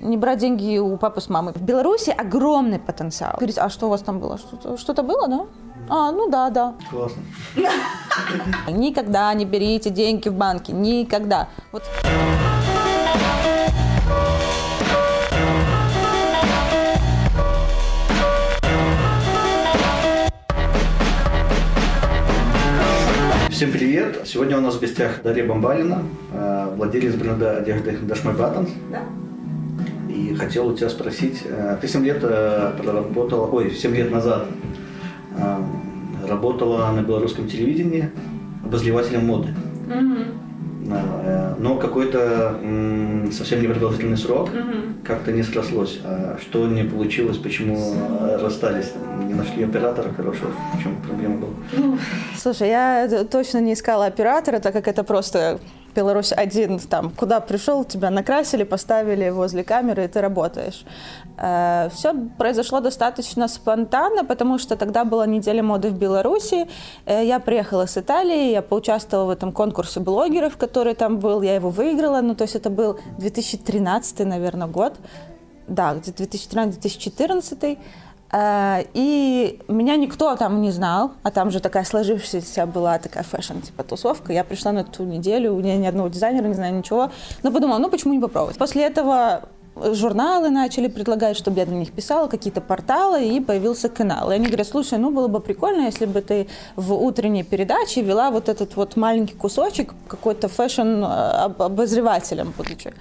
не брать деньги у папы с мамой. В Беларуси огромный потенциал. Говорит, а что у вас там было? Что-то, что-то было, да? А, ну да, да. Классно. Никогда не берите деньги в банке. Никогда. Вот. Всем привет! Сегодня у нас в гостях Дарья Бомбалина, э, владелец бренда одежды Dashmy Buttons. Да. И хотел у тебя спросить, э, ты 7 лет э, проработала, ой, 7 лет назад работала на белорусском телевидении обозревателем моды. Но какой-то совсем непродолжительный срок как-то не срослось. А что не получилось, почему расстались? Не нашли оператора хорошего? В чем проблема была? Ну, слушай, я точно не искала оператора, так как это просто Беларусь один, там, куда пришел, тебя накрасили, поставили возле камеры, и ты работаешь. Э, Все произошло достаточно спонтанно, потому что тогда была неделя моды в Беларуси. Э, я приехала с Италии, я поучаствовала в этом конкурсе блогеров, который там был, я его выиграла, ну, то есть это был 2013, наверное, год. Да, 2013-2014. Э, и меня никто там не знал, а там же такая сложившаяся была такая fashion типа тусовка. Я пришла на ту неделю, у меня ни одного дизайнера, не знаю ничего. Но подумала, ну почему не попробовать? После этого журналы начали предлагать, чтобы я на них писала, какие-то порталы, и появился канал. И они говорят, слушай, ну было бы прикольно, если бы ты в утренней передаче вела вот этот вот маленький кусочек какой-то fashion э, обозревателем, будучи.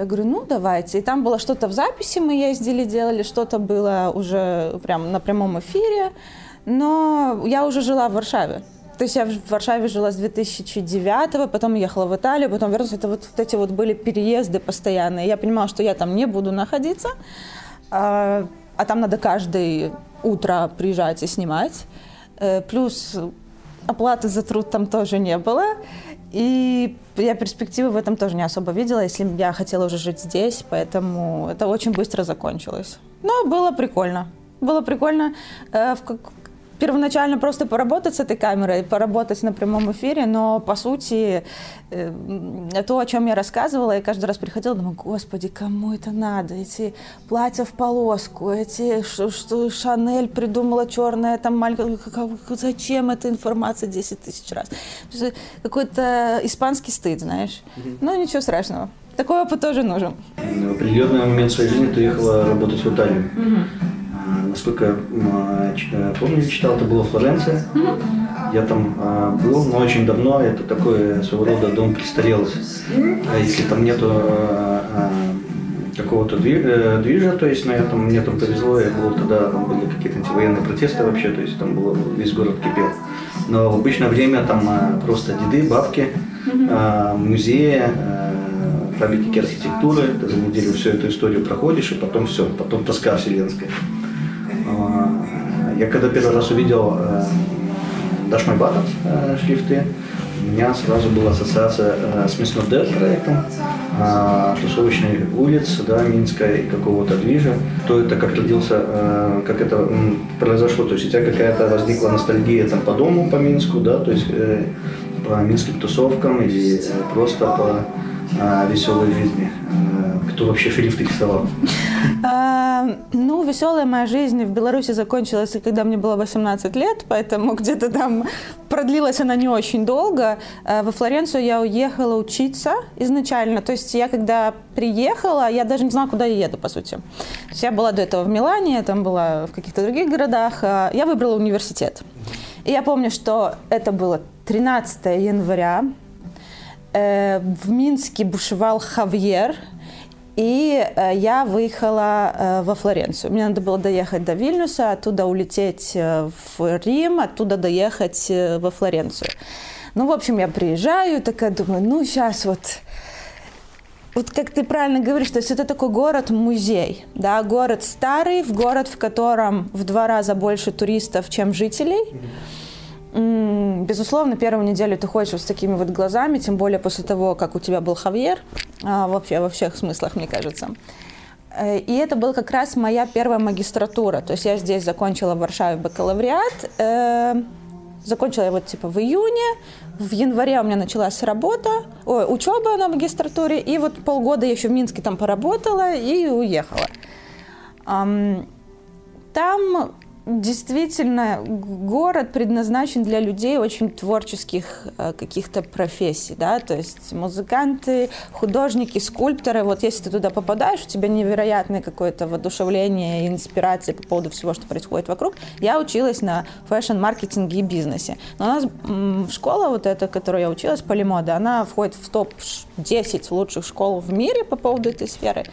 Я говорю, ну давайте. И там было что-то в записи мы ездили, делали, что-то было уже прям на прямом эфире. Но я уже жила в Варшаве. То есть я в Варшаве жила с 2009, потом ехала в Италию, потом вернулась. Это вот, вот эти вот были переезды постоянные. Я понимала, что я там не буду находиться, а, а там надо каждое утро приезжать и снимать. Э, плюс оплаты за труд там тоже не было. И я перспективы в этом тоже не особо видела, если я хотела уже жить здесь, поэтому это очень быстро закончилось. Но было прикольно. Было прикольно. Э, в, первоначально просто поработать с этой камерой, поработать на прямом эфире, но по сути э, то, о чем я рассказывала, я каждый раз приходила, думаю, господи, кому это надо? Эти платья в полоску, эти, что, что Шанель придумала черное, там маленькое, зачем эта информация 10 тысяч раз? Какой-то испанский стыд, знаешь. Mm-hmm. Ну, ничего страшного. Такой опыт тоже нужен. В определенный момент своей жизни ты ехала работать в Италию. Mm-hmm. Насколько я э, помню, читал, это было Флоренция. Я там а, был, но очень давно. Это такой своего рода дом престарелости. А если там нету а, а, какого-то э, движа, то есть, на этом мне там повезло, я был тогда, там были какие-то антивоенные протесты вообще, то есть там было, весь город кипел. Но в обычное время там просто деды, бабки, музеи, памятники архитектуры, ты за неделю всю эту историю проходишь, и потом все, потом тоска вселенская. Я когда первый раз увидел э, My Buttons э, шрифты, у меня сразу была ассоциация э, с Miss Not проектом, э, тусовочной улиц, да, Минска и какого-то движа. То это как родился, как это произошло, то есть у тебя какая-то возникла ностальгия там по дому, по Минску, да, то есть по минским тусовкам или просто по веселой жизни. Кто вообще шрифты рисовал? Ну, веселая моя жизнь в Беларуси закончилась, когда мне было 18 лет, поэтому где-то там продлилась она не очень долго. Э, во Флоренцию я уехала учиться изначально. То есть я когда приехала, я даже не знала, куда я еду, по сути. То есть я была до этого в Милане, я там была в каких-то других городах. Э, я выбрала университет. И я помню, что это было 13 января. Э, в Минске бушевал Хавьер – и э, я выехала э, во Флоренцию. Мне надо было доехать до Вильнюса, оттуда улететь э, в Рим, оттуда доехать во Флоренцию. Ну, в общем, я приезжаю, такая думаю, ну, сейчас вот вот как ты правильно говоришь, то есть это такой город-музей, да, город старый, в город, в котором в два раза больше туристов, чем жителей. Mm-hmm Безусловно, первую неделю ты ходишь с такими вот глазами, тем более после того, как у тебя был Хавьер, а, вообще во всех смыслах, мне кажется. Э, и это была как раз моя первая магистратура. То есть я здесь закончила в Варшаве бакалавриат. Э, Закончила я вот типа в июне, в январе у меня началась работа, ой, учеба на магистратуре, и вот полгода я еще в Минске там поработала и уехала. Там действительно город предназначен для людей очень творческих э, каких-то профессий, да, то есть музыканты, художники, скульпторы. Вот если ты туда попадаешь, у тебя невероятное какое-то воодушевление и инспирация по поводу всего, что происходит вокруг. Я училась на фэшн-маркетинге и бизнесе. Но у нас школа вот эта, которую я училась, Полимода, она входит в топ-10 лучших школ в мире по поводу этой сферы.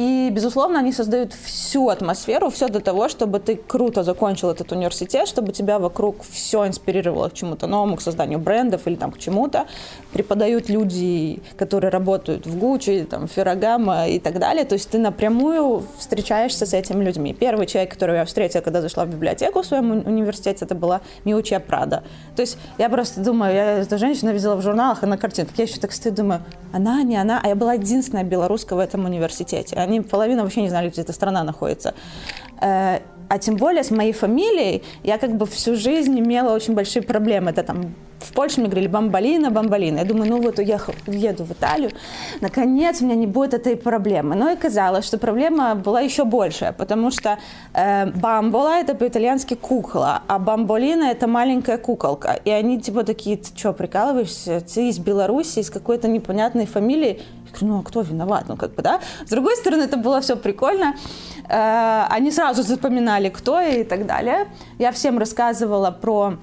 И, безусловно, они создают всю атмосферу, все для того, чтобы ты круто закончил этот университет, чтобы тебя вокруг все инспирировало к чему-то новому, к созданию брендов или там к чему-то. Преподают люди, которые работают в Гуччи, там, Феррагама и так далее. То есть ты напрямую встречаешься с этими людьми. Первый человек, которого я встретила, когда зашла в библиотеку в своем университете, это была Миучия Прада. То есть я просто думаю, я эту женщину видела в журналах и на картинках. Я еще так стою, думаю, она, не она, а я была единственная белоруска в этом университете. Они половина вообще не знали, где эта страна находится. А тем более с моей фамилией я как бы всю жизнь имела очень большие проблемы. Это там в Польше мне говорили бамбалина, бамбалина. Я думаю, ну вот уехал, еду в Италию, наконец у меня не будет этой проблемы. Но и казалось, что проблема была еще большая, потому что э, бамбола это по-итальянски кукла, а бамболина это маленькая куколка. И они типа такие, ты что, прикалываешься? Ты из Беларуси, из какой-то непонятной фамилии? Я говорю, ну а кто виноват? Ну как бы, да? С другой стороны, это было все прикольно. Э, они сразу запоминали, кто и так далее. Я всем рассказывала про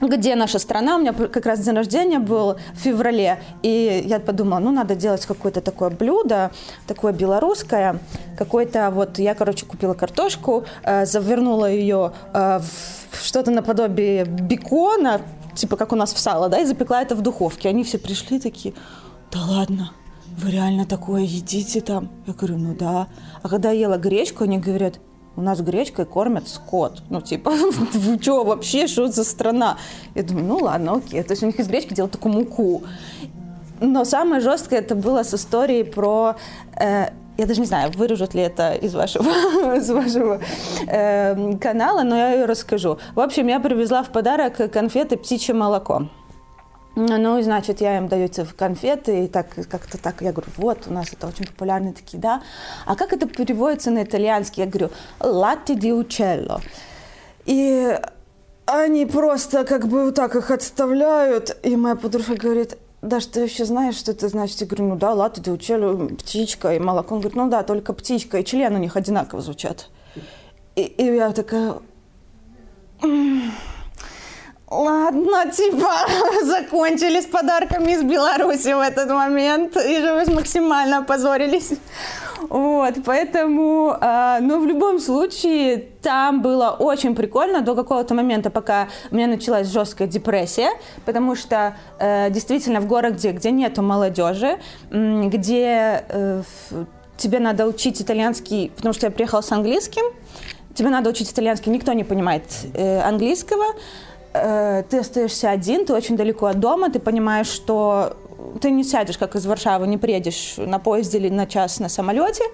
где наша страна. У меня как раз день рождения был в феврале, и я подумала, ну, надо делать какое-то такое блюдо, такое белорусское, какое-то вот, я, короче, купила картошку, э, завернула ее э, в что-то наподобие бекона, типа как у нас в сало, да, и запекла это в духовке. Они все пришли такие, да ладно, вы реально такое едите там? Я говорю, ну да. А когда я ела гречку, они говорят, у нас гречкой кормят скот. Ну, типа, вы что вообще, что за страна? Я думаю, ну ладно, окей. То есть у них из гречки делают такую муку. Но самое жесткое это было с историей про... Э, я даже не знаю, вырежут ли это из вашего, из вашего э, канала, но я ее расскажу. В общем, я привезла в подарок конфеты «Птичье молоко». Ну, значит, я им даю эти конфеты, и так как-то так, я говорю, вот, у нас это очень популярные такие, да. А как это переводится на итальянский? Я говорю, латте ди учелло. И они просто как бы вот так их отставляют, и моя подружка говорит, да, что ты вообще знаешь, что это значит? Я говорю, ну да, латте ди учелло, птичка и молоко. Он говорит, ну да, только птичка и член у них одинаково звучат. И, и я такая... Ладно, типа, закончили с подарками из Беларуси в этот момент, и же вы максимально опозорились. Вот, поэтому, э, ну, в любом случае, там было очень прикольно до какого-то момента, пока у меня началась жесткая депрессия, потому что э, действительно в городе, где нету молодежи, где э, тебе надо учить итальянский, потому что я приехала с английским, тебе надо учить итальянский, никто не понимает э, английского, Э, ты остаешься один, ты очень далеко от дома, ты понимаешь, что ты не сядешь, как из Варшавы, не приедешь на поезде или на час на самолете.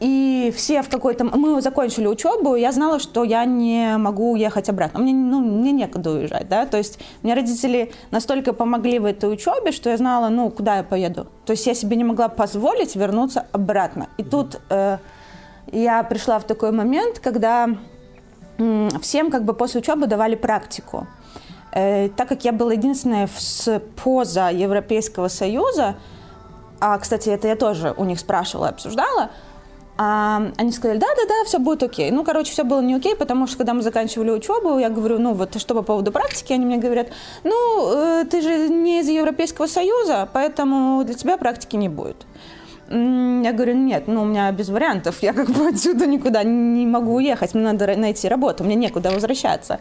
И все в какой-то... Мы закончили учебу, и я знала, что я не могу уехать обратно. Мне, ну, мне некуда уезжать, да. То есть мне родители настолько помогли в этой учебе, что я знала, ну, куда я поеду. То есть я себе не могла позволить вернуться обратно. И тут э, я пришла в такой момент, когда всем как бы после учебы давали практику. Э, так как я была единственная с поза Европейского Союза, а, кстати, это я тоже у них спрашивала, обсуждала, а, они сказали, да-да-да, все будет окей. Ну, короче, все было не окей, потому что когда мы заканчивали учебу, я говорю, ну, вот что по поводу практики, они мне говорят, ну, э, ты же не из Европейского Союза, поэтому для тебя практики не будет. Я говорю, нет, ну у меня без вариантов, я как бы отсюда никуда не могу уехать, мне надо найти работу, мне некуда возвращаться.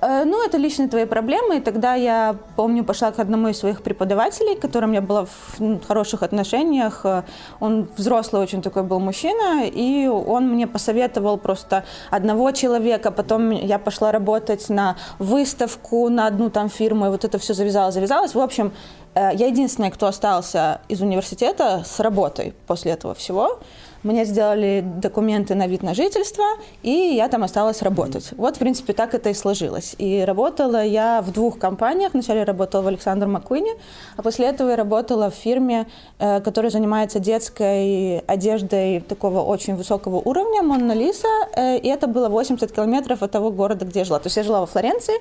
Э, ну, это личные твои проблемы. И тогда я, помню, пошла к одному из своих преподавателей, с которым я была в ну, хороших отношениях. Э, он взрослый очень такой был мужчина, и он мне посоветовал просто одного человека. Потом я пошла работать на выставку на одну там фирму, и вот это все завязалось, завязалось. В общем, я единственная, кто остался из университета с работой после этого всего. Мне сделали документы на вид на жительство, и я там осталась работать. Вот, в принципе, так это и сложилось. И работала я в двух компаниях. Вначале работала в Александр Маккуине, а после этого я работала в фирме, э, которая занимается детской одеждой такого очень высокого уровня, Монна Лиса, э, и это было 80 километров от того города, где я жила. То есть я жила во Флоренции,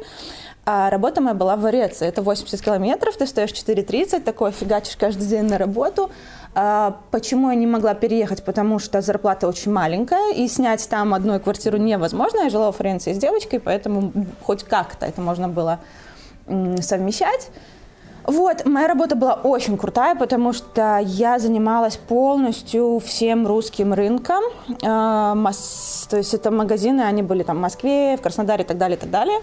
а работа моя была в Вареце. Это 80 километров, ты стоишь 4.30, такой фигачишь каждый день на работу. А почему я не могла переехать? Потому что зарплата очень маленькая, и снять там одну квартиру невозможно. Я жила во Флоренции с девочкой, поэтому хоть как-то это можно было совмещать. Вот, моя работа была очень крутая, потому что я занималась полностью всем русским рынком. Э, то есть это магазины, они были там в Москве, в Краснодаре и так далее, и так далее.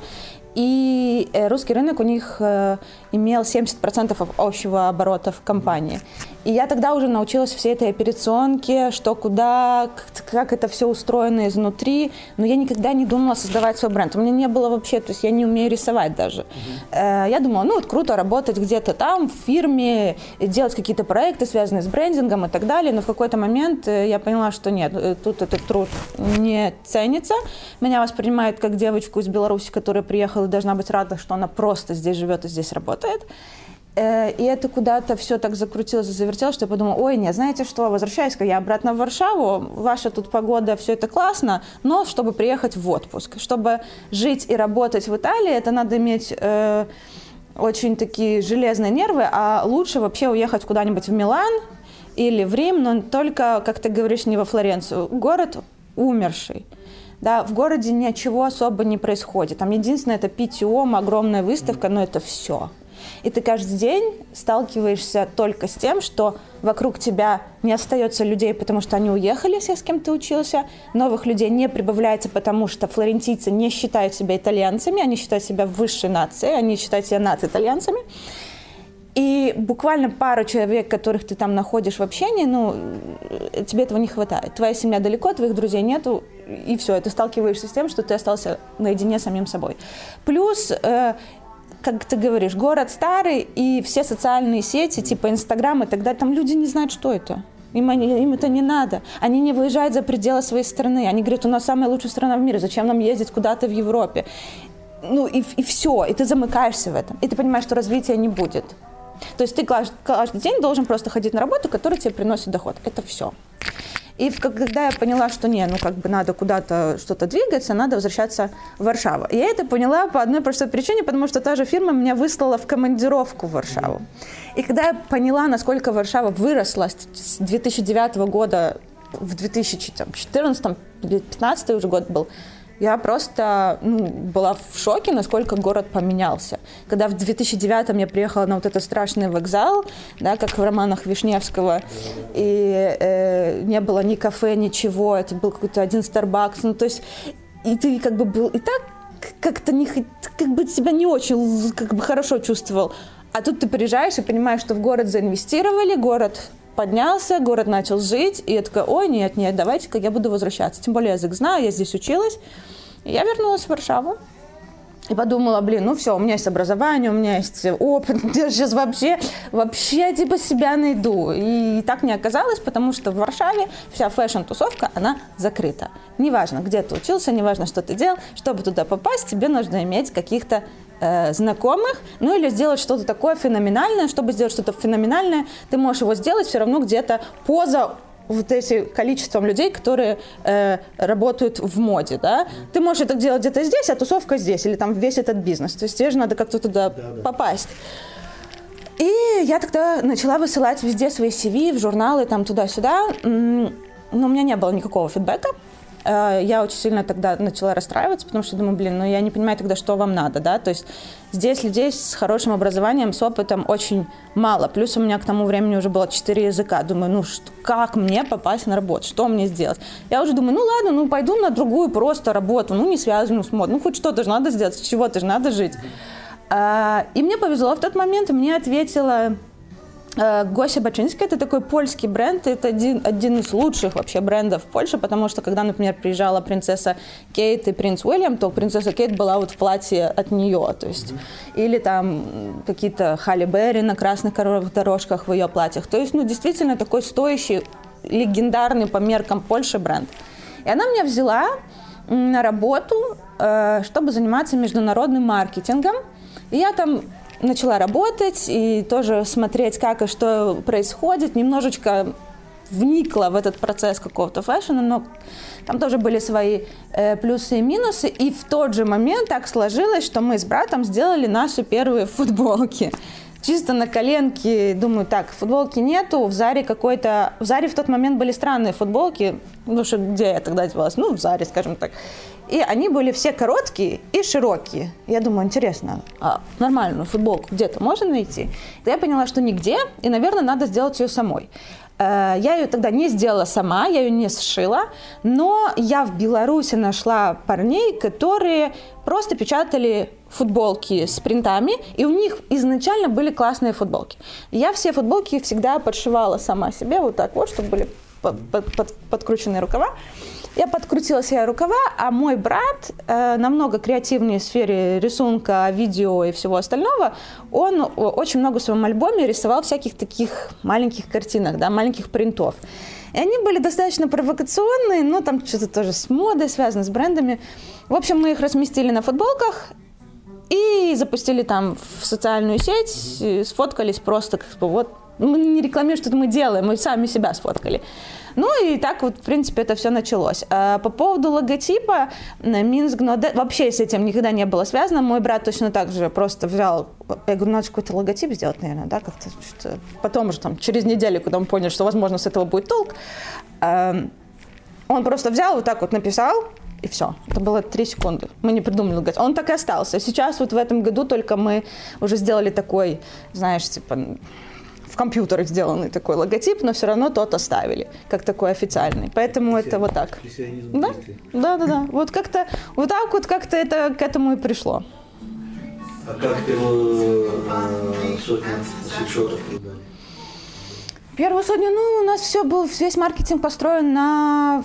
И э, русский рынок у них э, имел 70% общего оборота в компании. И я тогда уже научилась всей этой операционке, что куда, как это все устроено изнутри. Но я никогда не думала создавать свой бренд. У меня не было вообще, то есть я не умею рисовать даже. Mm-hmm. Я думала, ну вот круто работать где-то там, в фирме, делать какие-то проекты, связанные с брендингом и так далее. Но в какой-то момент я поняла, что нет, тут этот труд не ценится. Меня воспринимают как девочку из Беларуси, которая приехала должна быть рада, что она просто здесь живет и здесь работает. Э, и это куда-то все так закрутилось и завертелось, что я подумала, ой, нет, знаете что, возвращаюсь-ка я обратно в Варшаву, ваша тут погода, все это классно, но чтобы приехать в отпуск, чтобы жить и работать в Италии, это надо иметь э, очень такие железные нервы, а лучше вообще уехать куда-нибудь в Милан или в Рим, но только, как ты говоришь, не во Флоренцию. Город умерший. Да, в городе ничего особо не происходит. Там единственное это питьем, огромная выставка, но это все. И ты каждый день сталкиваешься только с тем, что вокруг тебя не остается людей, потому что они уехали, все с кем ты учился. Новых людей не прибавляется, потому что флорентийцы не считают себя итальянцами, они считают себя высшей нацией, они считают себя над-итальянцами. И буквально пару человек, которых ты там находишь в общении, ну, тебе этого не хватает. Твоя семья далеко, твоих друзей нету, и все, ты сталкиваешься с тем, что ты остался наедине с самим собой. Плюс э, как ты говоришь, город старый, и все социальные сети, типа Инстаграм и так там люди не знают, что это. Им, они, им это не надо. Они не выезжают за пределы своей страны. Они говорят, у нас самая лучшая страна в мире, зачем нам ездить куда-то в Европе? Ну и, и все, и ты замыкаешься в этом. И ты понимаешь, что развития не будет. То есть ты каждый день должен просто ходить на работу, которая тебе приносит доход. Это все. И когда я поняла, что не, ну как бы надо куда-то что-то двигаться, надо возвращаться в Варшаву. Я это поняла по одной простой причине, потому что та же фирма меня выслала в командировку в Варшаву. И когда я поняла, насколько Варшава выросла с 2009 года в 2014 или 2015 уже год был, я просто ну, была в шоке, насколько город поменялся. Когда в 2009 я приехала на вот этот страшный вокзал, да, как в романах Вишневского, и э, не было ни кафе, ничего, это был какой-то один Starbucks, ну то есть и ты как бы был и так как-то не как бы себя не очень как бы хорошо чувствовал. А тут ты приезжаешь и понимаешь, что в город заинвестировали, город поднялся, город начал жить, и я такая, ой, нет, нет, давайте-ка я буду возвращаться. Тем более язык знаю, я здесь училась. И я вернулась в Варшаву. И подумала, блин, ну все, у меня есть образование, у меня есть опыт, я сейчас вообще, вообще типа себя найду. И так не оказалось, потому что в Варшаве вся fashion-тусовка, она закрыта. Неважно, где ты учился, неважно, что ты делал, чтобы туда попасть, тебе нужно иметь каких-то э, знакомых, ну или сделать что-то такое феноменальное. Чтобы сделать что-то феноменальное, ты можешь его сделать все равно где-то поза вот этим количеством людей, которые э, работают в моде, да, ты можешь это делать где-то здесь, а тусовка здесь, или там весь этот бизнес. То есть тебе же надо как-то туда да, да. попасть. И я тогда начала высылать везде свои CV, в журналы, там туда-сюда, но у меня не было никакого фидбэка. Э, я очень сильно тогда начала расстраиваться, потому что думаю, блин, ну я не понимаю тогда, что вам надо, да, то есть здесь людей с хорошим образованием, с опытом очень мало, плюс у меня к тому времени уже было четыре языка, думаю, ну что, как мне попасть на работу, что мне сделать? Я уже думаю, ну ладно, ну пойду на другую просто работу, ну не связанную с модой, ну хоть что-то же надо сделать, с чего-то же надо жить. А, и мне повезло. В тот момент, мне ответила Э, Гося Бачинский – это такой польский бренд, это один, один из лучших вообще брендов в Польше, потому что когда, например, приезжала принцесса Кейт и принц Уильям, то принцесса Кейт была вот в платье от нее, то есть, mm-hmm. или там какие-то Халли Берри на красных коровых дорожках в ее платьях. То есть, ну, действительно такой стоящий легендарный по меркам Польши бренд. И она меня взяла на работу, э, чтобы заниматься международным маркетингом. И я там начала работать и тоже смотреть, как и что происходит, немножечко вникла в этот процесс какого-то фэшена, но там тоже были свои э, плюсы и минусы. И в тот же момент так сложилось, что мы с братом сделали наши первые футболки. Чисто на коленке, думаю, так, футболки нету, в Заре какой-то... В Заре в тот момент были странные футболки, ну что, где я тогда одевалась? Ну, в Заре, скажем так. И они были все короткие и широкие. Я думаю, интересно, а нормальную футболку где-то можно найти? Я поняла, что нигде, и, наверное, надо сделать ее самой. Э, я ее тогда не сделала сама, я ее не сшила, но я в Беларуси нашла парней, которые просто печатали футболки с принтами, и у них изначально были классные футболки. Я все футболки всегда подшивала сама себе вот так вот, чтобы были под, под, под, подкрученные рукава. Я подкрутила себе рукава, а мой брат, э, намного креативнее в сфере рисунка, видео и всего остального, он очень много в своем альбоме рисовал всяких таких маленьких картинок, да, маленьких принтов. И они были достаточно провокационные, но там что-то тоже с модой связано, с брендами. В общем, мы их разместили на футболках, и запустили там в социальную сеть, сфоткались просто как бы вот мы не рекламируем, что это мы делаем, мы сами себя сфоткали. Ну и так вот, в принципе, это все началось. А по поводу логотипа, Минск, но вообще с этим никогда не было связано. Мой брат точно так же просто взял, я говорю, надо какой-то логотип сделать, наверное, да, как-то. Потом уже там через неделю, когда мы поняли, что, возможно, с этого будет толк, он просто взял вот так вот написал, и все. Это было три секунды. Мы не придумали логотип. Он так и остался. Сейчас вот в этом году только мы уже сделали такой, знаешь, типа в компьютерах сделанный такой логотип, но все равно тот оставили, как такой официальный. Поэтому это вот так. Да? да, да, да. Вот как-то вот так вот как-то это к этому и пришло. А как первую э, сотню свитшотов продали? Первую сотню, ну, у нас все был, весь маркетинг построен на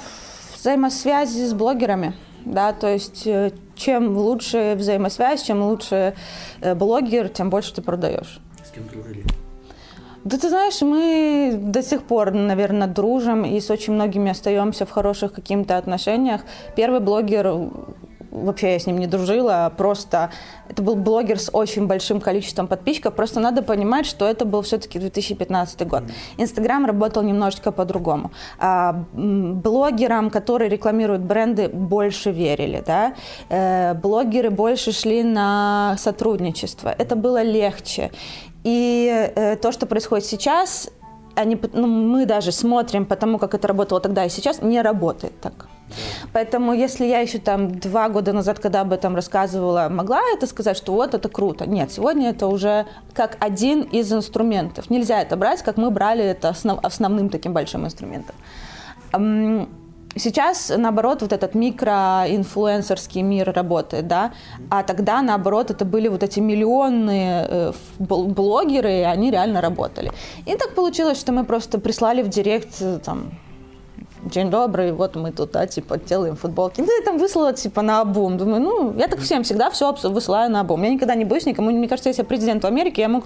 взаимосвязи с блогерами. Да, то есть э, чем лучше взаимосвязь, чем лучше э, блогер, тем больше ты продаешь. С кем дружили? Да ты знаешь, мы до сих пор, наверное, дружим и с очень многими остаемся в хороших каких-то отношениях. Первый блогер вообще я с ним не дружила, а просто это был блогер с очень большим количеством подписчиков. Просто надо понимать, что это был все-таки 2015 год. Инстаграм работал немножечко по-другому. А, блогерам, которые рекламируют бренды, больше верили. Да? Э, блогеры больше шли на сотрудничество. Это было легче. И э, то, что происходит сейчас, они, ну, мы даже смотрим по тому, как это работало тогда и сейчас, не работает так. Поэтому если я еще там два года назад, когда об этом рассказывала, могла это сказать, что вот это круто. Нет, сегодня это уже как один из инструментов. Нельзя это брать, как мы брали это основ, основным таким большим инструментом. Сейчас, наоборот, вот этот микроинфлюенсерский мир работает, да, а тогда, наоборот, это были вот эти миллионные э, блогеры, и они реально работали. И так получилось, что мы просто прислали в директ, э, там, День добрый, вот мы тут, да, типа, делаем футболки. Ну, я там выслала, типа, на обум. Думаю, ну, я так всем всегда все высылаю на обум. Я никогда не боюсь никому. Мне кажется, если я президент Америки, я мог,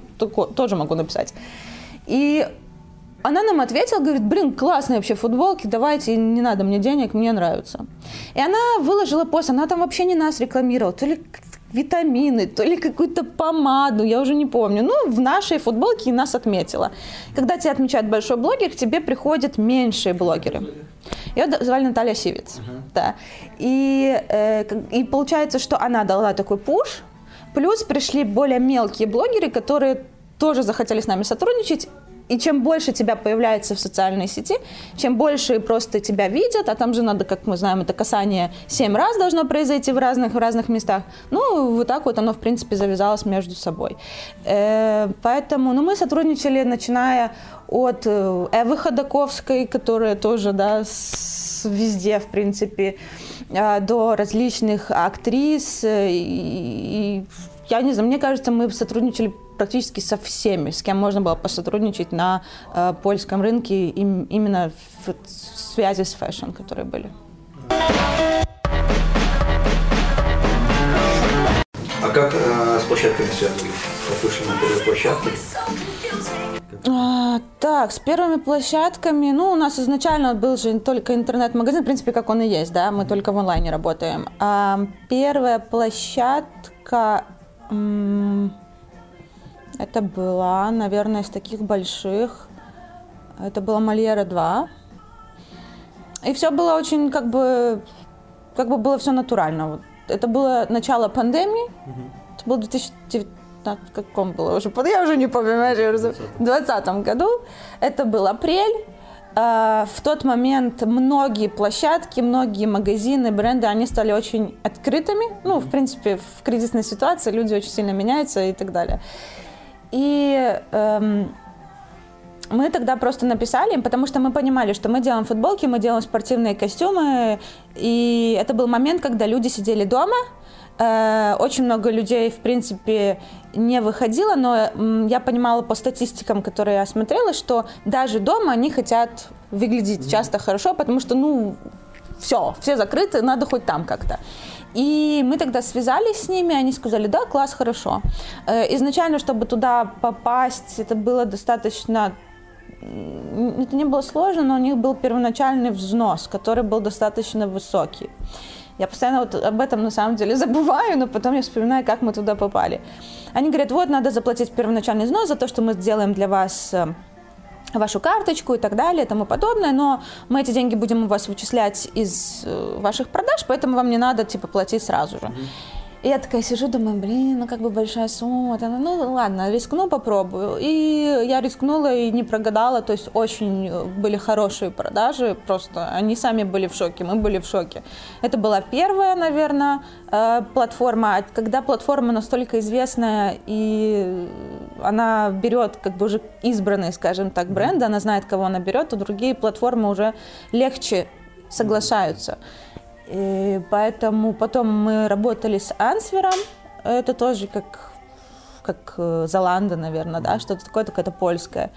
тоже могу написать. И она нам ответила, говорит, блин, классные вообще футболки, давайте, не надо мне денег, мне нравится. И она выложила пост, она там вообще не нас рекламировала, то ли витамины, то ли какую-то помаду, я уже не помню. Ну, в нашей футболке нас отметила. Когда тебя отмечает большой блогер, к тебе приходят меньшие блогеры. Ее звали Наталья Сивец. Uh-huh. Да. И, э, и получается, что она дала такой пуш, плюс пришли более мелкие блогеры, которые тоже захотели с нами сотрудничать, и чем больше тебя появляется в социальной сети, чем больше просто тебя видят, а там же надо, как мы знаем, это касание семь раз должно произойти в разных, в разных местах. Ну, вот так вот оно, в принципе, завязалось между собой. Э, поэтому, ну, мы сотрудничали, начиная от э, Эвы Ходаковской, которая тоже, да, с, везде, в принципе, э, до различных актрис. И, и я не знаю, мне кажется, мы сотрудничали практически со всеми, с кем можно было посотрудничать на э, польском рынке, им, именно в, в связи с fashion, которые были. А как э, с площадками связаны? Первой площадке? А, так, с первыми площадками, ну, у нас изначально был же только интернет-магазин, в принципе, как он и есть, да, мы только в онлайне работаем. А первая площадка, это была, наверное, из таких больших, это была Мольера 2. И все было очень, как бы, как бы было все натурально. Вот. Это было начало пандемии, угу. это был 2019 в каком было уже, я уже не помню, в 2020 году. Это был апрель. А, в тот момент многие площадки, многие магазины, бренды, они стали очень открытыми. Ну, в принципе, в кризисной ситуации люди очень сильно меняются и так далее. И эм, мы тогда просто написали им, потому что мы понимали, что мы делаем футболки, мы делаем спортивные костюмы, и это был момент, когда люди сидели дома, Э, очень много людей, в принципе, не выходило, но я понимала по статистикам, которые я смотрела, что даже дома они хотят выглядеть часто хорошо, потому что, ну, все, все закрыты, надо хоть там как-то. И мы тогда связались с ними, они сказали, да, класс, хорошо. Э, изначально, чтобы туда попасть, это было достаточно это не было сложно, но у них был первоначальный взнос, который был достаточно высокий. Я постоянно вот об этом на самом деле забываю, но потом я вспоминаю, как мы туда попали. Они говорят, вот надо заплатить первоначальный взнос за то, что мы сделаем для вас э, вашу карточку и так далее и тому подобное, но мы эти деньги будем у вас вычислять из э, ваших продаж, поэтому вам не надо типа платить сразу же. Mm-hmm. И я такая сижу, думаю, блин, ну как бы большая сумма. Ну ладно, рискну, попробую. И я рискнула и не прогадала, то есть очень э, были хорошие продажи, просто они сами были в шоке, мы были в шоке. Это была первая, наверное, э, платформа. А когда платформа настолько известная и она берет как бы уже избранные, скажем так, бренды, она знает, кого она берет, то другие платформы уже легче соглашаются. И поэтому потом мы работали с Ансвером. Это тоже как, как э, Золанда, наверное, да, что-то такое, только это польское.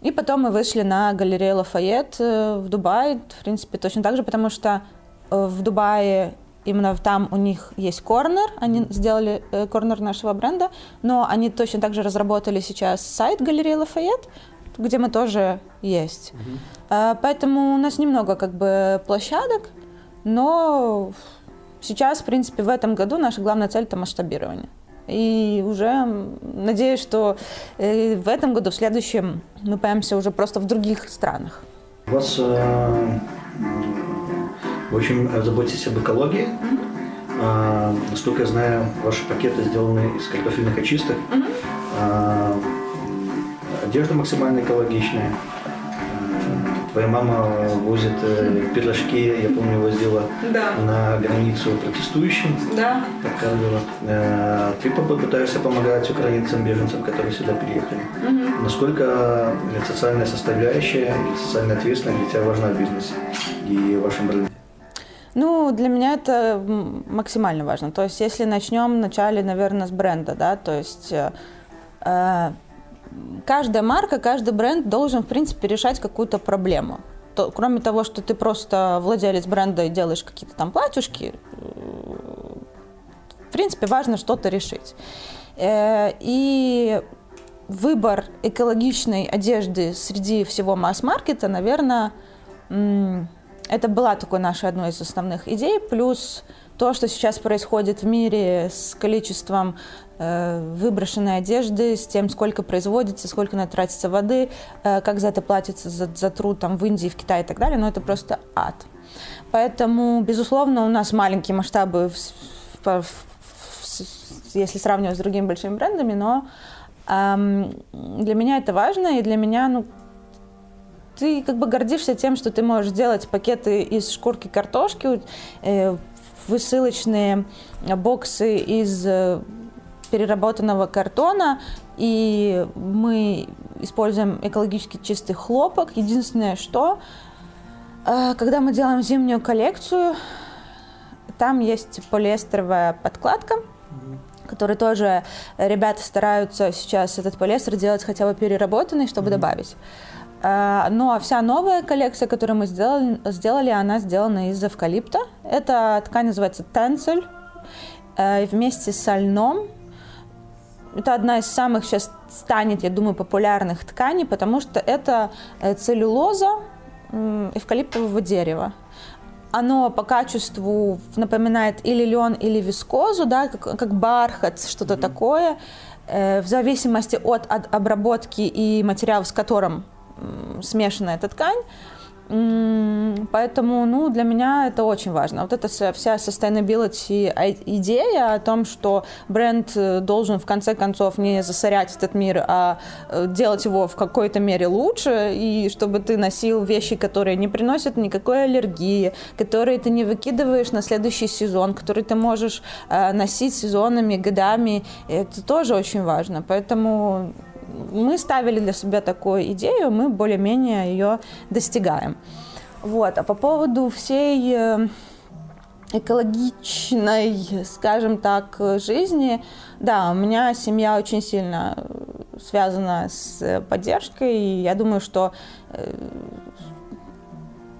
И потом мы вышли на галерею Лафайет э, в Дубае, в принципе, точно так же, потому что э, в Дубае именно там у них есть корнер, они сделали корнер нашего бренда, но они точно так же разработали сейчас сайт галереи Лафайет, где мы тоже есть. Mm-hmm. Поэтому у нас немного как бы площадок, но сейчас, в принципе, в этом году наша главная цель – это масштабирование. И уже надеюсь, что э, в этом году, в следующем, мы появимся уже просто в других странах. У вас э, вы очень заботитесь об экологии. Э, насколько я знаю, ваши пакеты сделаны из картофельных очисток. Э, одежда максимально экологичная твоя мама возит э, пирожки, я помню, возила да. на границу протестующим. Да. Показывала. Э, ты попытаешься помогать украинцам, беженцам, которые сюда приехали. Угу. Насколько социальная составляющая и социальная ответственность для тебя важна в бизнесе и в вашем бренде? Ну, для меня это максимально важно. То есть, если начнем вначале, наверное, с бренда, да, то есть э, э каждая марка, каждый бренд должен, в принципе, решать какую-то проблему. То, кроме того, что ты просто владелец бренда и делаешь какие-то там платьюшки, в принципе, важно что-то решить. Э, и выбор экологичной одежды среди всего масс-маркета, наверное, это была такой нашей одной из основных идей. Плюс то, что сейчас происходит в мире с количеством э, выброшенной одежды, с тем, сколько производится, сколько на тратится воды, э, как за это платится за, за труд там, в Индии, в Китае и так далее, но это просто ад. Поэтому, безусловно, у нас маленькие масштабы, в, в, в, если сравнивать с другими большими брендами, но эм, для меня это важно, и для меня, ну, ты как бы гордишься тем, что ты можешь делать пакеты из шкурки картошки, э, высылочные боксы из э, переработанного картона, и мы используем экологически чистый хлопок. Единственное, что э, когда мы делаем зимнюю коллекцию, там есть полиэстеровая подкладка, который тоже ребята стараются сейчас этот полиэстер делать хотя бы переработанный, чтобы mm-hmm. добавить. Э, ну а вся новая коллекция, которую мы сделали, сделали, она сделана из эвкалипта. Эта ткань называется тенцель. Э, вместе с льном это одна из самых сейчас станет, я думаю, популярных тканей, потому что это э, целлюлоза эвкалиптового дерева. Оно по качеству напоминает или лен, или вискозу, да, как, как бархат, что-то mm-hmm. такое. В зависимости от, от обработки и материала, с которым смешана эта ткань, Поэтому, ну, для меня это очень важно. Вот эта вся sustainability идея о том, что бренд э, должен в конце концов не засорять этот мир, а э, делать его в какой-то мере лучше, и чтобы ты носил вещи, которые не приносят никакой аллергии, которые ты не выкидываешь на следующий сезон, которые ты можешь э, носить сезонами, годами, это тоже очень важно. Поэтому мы ставили для себя такую идею, мы более-менее ее достигаем. Вот. А по поводу всей э, экологичной, скажем так, жизни, да, у меня семья очень сильно э, связана с поддержкой, и я думаю, что э,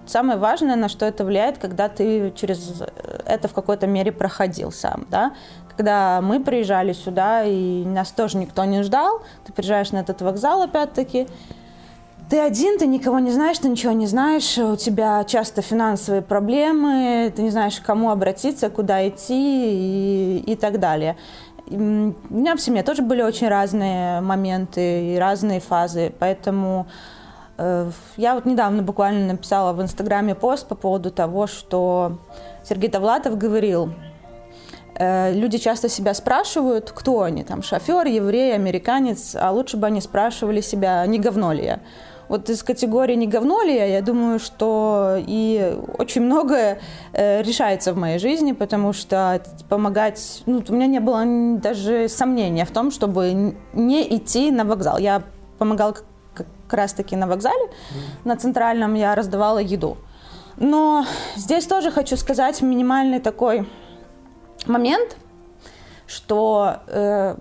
самое важное, на что это влияет, когда ты через это в какой-то мере проходил сам, да, когда мы приезжали сюда, и нас тоже никто не ждал, ты приезжаешь на этот вокзал опять-таки, ты один, ты никого не знаешь, ты ничего не знаешь, у тебя часто финансовые проблемы, ты не знаешь, к кому обратиться, куда идти и, и так далее. У меня в семье тоже были очень разные моменты и разные фазы, поэтому э, я вот недавно буквально написала в Инстаграме пост по поводу того, что Сергей Довлатов говорил, люди часто себя спрашивают, кто они, там, шофер, еврей, американец, а лучше бы они спрашивали себя, не говно ли я. Вот из категории «не говно ли я», я думаю, что и очень многое э, решается в моей жизни, потому что помогать... Ну, у меня не было даже сомнения в том, чтобы не идти на вокзал. Я помогала как раз-таки на вокзале, на центральном я раздавала еду. Но здесь тоже хочу сказать минимальный такой момент, что э,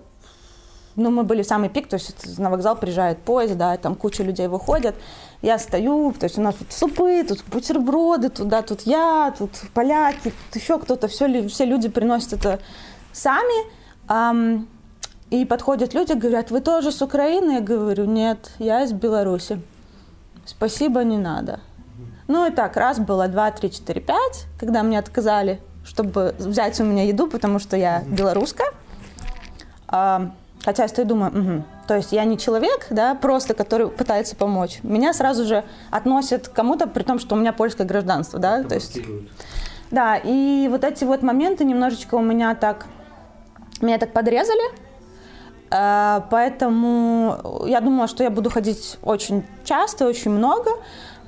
ну, мы были в самый пик, то есть на вокзал приезжает поезд, да, там куча людей выходят, я стою, то есть у нас тут супы, тут бутерброды, туда, тут я, тут поляки, тут еще кто-то, все, все люди приносят это сами, эм, и подходят люди, говорят, вы тоже с Украины? Я говорю, нет, я из Беларуси. Спасибо, не надо. Ну и так, раз было, два, три, четыре, пять, когда мне отказали, чтобы взять у меня еду, потому что я белоруска. А, хотя я стою и думаю, угу. то есть я не человек, да, просто который пытается помочь. Меня сразу же относят к кому-то, при том, что у меня польское гражданство, да, то есть... Да, и вот эти вот моменты немножечко у меня так, меня так подрезали, а, поэтому я думала, что я буду ходить очень часто, очень много,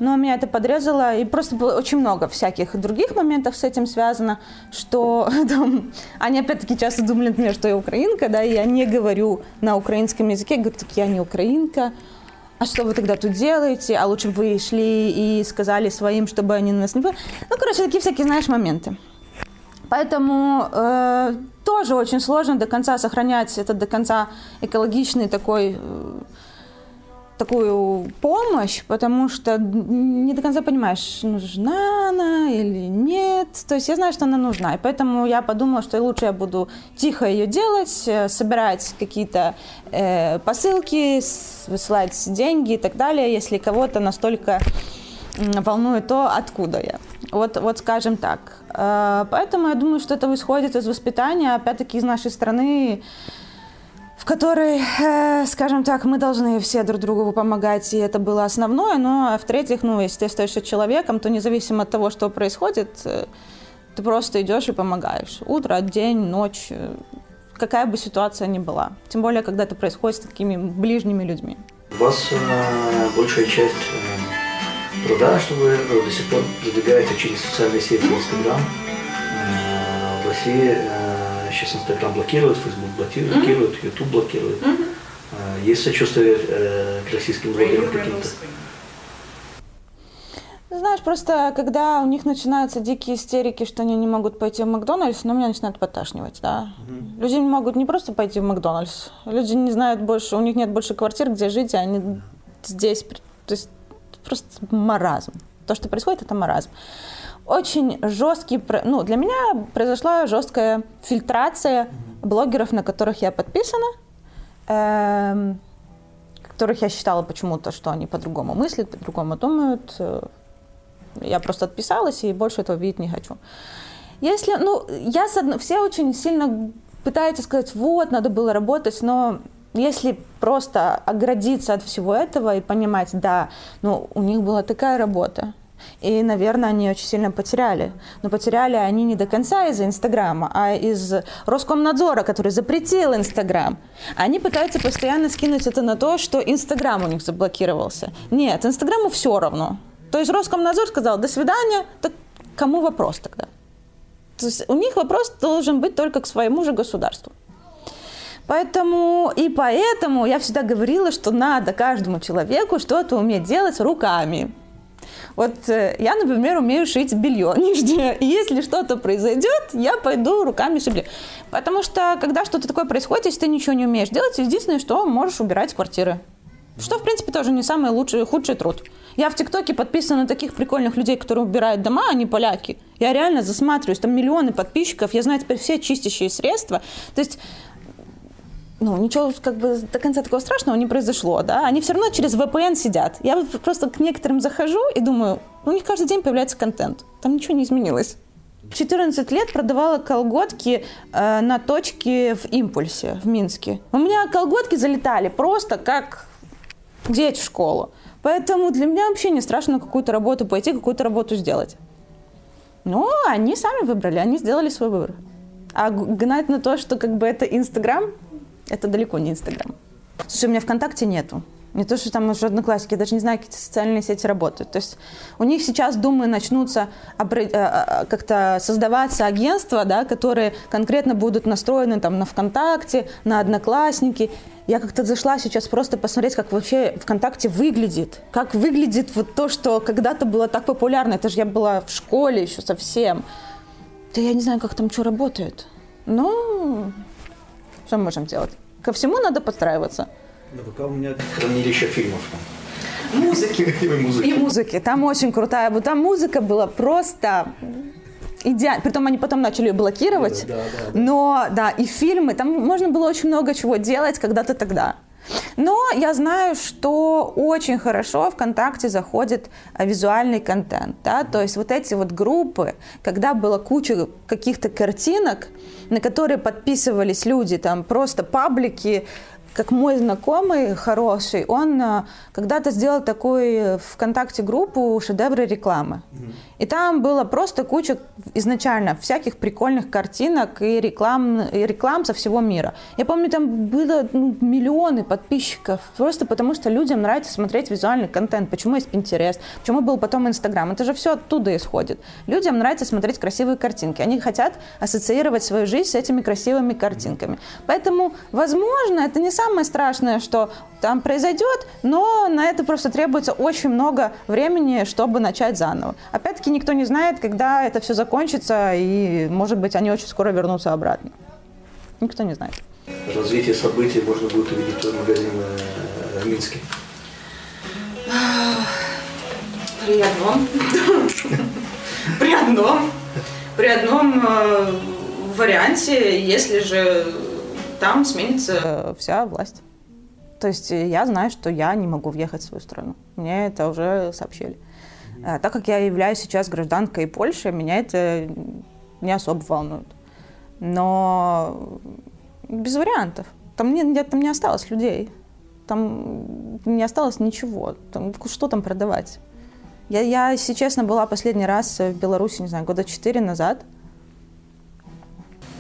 но меня это подрезало, и просто было очень много всяких других моментов с этим связано, что там, они опять-таки часто думали, например, что я украинка, да, и я не говорю на украинском языке, говорю, так я не украинка, а что вы тогда тут делаете, а лучше бы вы шли и сказали своим, чтобы они на нас не. Ну, короче, такие всякие, знаешь, моменты. Поэтому э, тоже очень сложно до конца сохранять этот до конца экологичный такой э, такую помощь, потому что не до конца понимаешь, нужна она или нет. То есть я знаю, что она нужна, и поэтому я подумала, что лучше я буду тихо ее делать, э, собирать какие-то э, посылки, высылать деньги и так далее, если кого-то настолько волнует то, откуда я. Вот, вот скажем так. Э, поэтому я думаю, что это исходит из воспитания, опять-таки из нашей страны, в которой, э, скажем так, мы должны все друг другу помогать, и это было основное. Но, в-третьих, ну, если ты остаешься человеком, то независимо от того, что происходит, э, ты просто идешь и помогаешь. Утро, день, ночь, э, какая бы ситуация ни была. Тем более, когда это происходит с такими ближними людьми. У вас э, большая часть э, труда, что вы э, до сих пор продвигаете через социальные сети Инстаграм. Э, в России э, сейчас Инстаграм блокирует, Фейсбук блокирует, mm-hmm. YouTube блокирует. Mm-hmm. Есть сочувствие э, к российским блогерам каким-то? Знаешь, просто когда у них начинаются дикие истерики, что они не могут пойти в Макдональдс, ну, меня начинает поташнивать, да. Угу. Люди не могут не просто пойти в Макдональдс, люди не знают больше, у них нет больше квартир, где жить, и они здесь, то есть просто маразм. То, что происходит, это маразм очень жесткий, ну, для меня произошла жесткая фильтрация блогеров, на которых я подписана. эм, которых я считала почему-то, что они по-другому мыслят, по-другому думают. Э, я просто отписалась и больше этого видеть не хочу. Если, ну, я все очень сильно пытаются сказать, вот, надо было работать, но если просто оградиться от всего этого и понимать, да, ну, у них была такая работа, и, наверное, они очень сильно потеряли. Но потеряли они не до конца из-за Инстаграма, а из Роскомнадзора, который запретил Инстаграм. Они пытаются постоянно скинуть это на то, что Инстаграм у них заблокировался. Нет, Инстаграму все равно. То есть Роскомнадзор сказал, до свидания, так кому вопрос тогда? То есть у них вопрос должен быть только к своему же государству. Поэтому и поэтому я всегда говорила, что надо каждому человеку что-то уметь делать руками. Вот э, я, например, умею шить белье нижнее. И если что-то произойдет, я пойду руками шить Потому что, когда что-то такое происходит, если ты ничего не умеешь делать, единственное, что можешь убирать квартиры. Что, в принципе, тоже не самый лучший, худший труд. Я в ТикТоке подписана на таких прикольных людей, которые убирают дома, они поляки. Я реально засматриваюсь, там миллионы подписчиков, я знаю теперь все чистящие средства. То есть ну, ничего как бы до конца такого страшного не произошло, да, они все равно через VPN сидят. Я просто к некоторым захожу и думаю, у них каждый день появляется контент, там ничего не изменилось. 14 лет продавала колготки э, на точке в импульсе в Минске. У меня колготки залетали просто как дети в школу. Поэтому для меня вообще не страшно какую-то работу пойти, какую-то работу сделать. Но они сами выбрали, они сделали свой выбор. А гнать на то, что как бы это Инстаграм, это далеко не Инстаграм. Слушай, у меня ВКонтакте нету. Не то, что там уже одноклассники, я даже не знаю, какие социальные сети работают. То есть у них сейчас, думаю, начнутся э, э, как-то создаваться агентства, да, которые конкретно будут настроены там, на ВКонтакте, на Одноклассники. Я как-то зашла сейчас просто посмотреть, как вообще ВКонтакте выглядит. Как выглядит вот то, что когда-то было так популярно. Это же я была в школе еще совсем. Да я не знаю, как там что работает. Но что мы можем делать? Ко всему надо подстраиваться. На ВК у меня хранилище фильмов. Музыки. И музыки. И музыки. Там очень крутая. Вот там музыка была просто идеально. Притом они потом начали ее блокировать. Да, да, да. Но, да, и фильмы. Там можно было очень много чего делать когда-то тогда. Но я знаю, что очень хорошо ВКонтакте заходит а, визуальный контент. Да? То есть вот эти вот группы, когда была куча каких-то картинок, на которые подписывались люди, там просто паблики, как мой знакомый хороший, он э, когда-то сделал такую ВКонтакте группу «Шедевры рекламы». Mm-hmm. И там было просто куча изначально всяких прикольных картинок и реклам, и реклам со всего мира. Я помню, там было ну, миллионы подписчиков, просто потому что людям нравится смотреть визуальный контент. Почему есть Pinterest, почему был потом Инстаграм. Это же все оттуда исходит. Людям нравится смотреть красивые картинки. Они хотят ассоциировать свою жизнь с этими красивыми картинками. Поэтому, возможно, это не самое страшное, что там произойдет, но на это просто требуется очень много времени, чтобы начать заново. Опять-таки никто не знает, когда это все закончится, и, может быть, они очень скоро вернутся обратно. Никто не знает. Развитие событий можно будет увидеть в магазин э, в Минске. При одном. При одном. При одном э, варианте, если же там сменится вся власть. То есть я знаю, что я не могу въехать в свою страну. Мне это уже сообщили. А, так как я являюсь сейчас гражданкой Польши, меня это не особо волнует. Но без вариантов. Там не, там не осталось людей. Там не осталось ничего. Там, что там продавать? Я, я, если честно, была последний раз в Беларуси, не знаю, года четыре назад.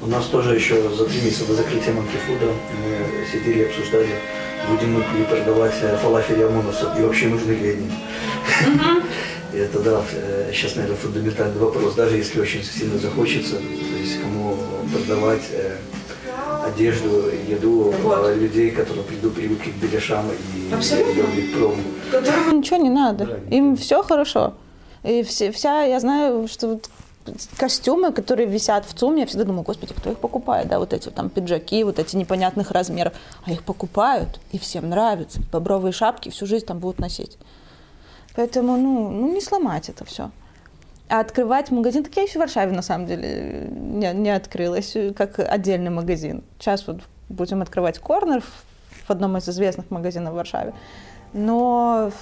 У нас тоже еще за три месяца до закрытия Манкифуда мы сидели и обсуждали, будем мы продавать э, фалафель ОМОНовцев и вообще нужны ли они. Это, да, сейчас, наверное, фундаментальный вопрос. Даже если очень сильно захочется, то есть кому продавать э, одежду, еду вот. людей, которые придут, привыкли к беляшам и прому. Которым ничего не надо. Да, Им все хорошо. И все, вся, я знаю, что костюмы, которые висят в ЦУМе, я всегда думаю, господи, кто их покупает, да, вот эти там пиджаки, вот эти непонятных размеров, а их покупают, и всем нравится, бобровые шапки всю жизнь там будут носить. Поэтому, ну, ну не сломать это все. А открывать магазин, так я еще в Варшаве, на самом деле, не, не открылась, как отдельный магазин. Сейчас вот будем открывать корнер в одном из известных магазинов в Варшаве. Но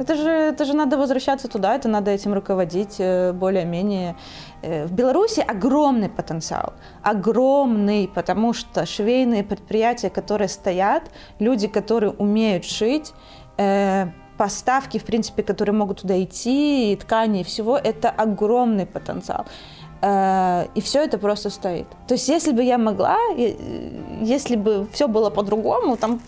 это же, это же надо возвращаться туда, это надо этим руководить э, более-менее. Э, в Беларуси огромный потенциал, огромный, потому что швейные предприятия, которые стоят, люди, которые умеют шить, э, поставки, в принципе, которые могут туда идти, и ткани, и всего, это огромный потенциал. И все это просто стоит. То есть, если бы я могла, если бы все было по-другому, там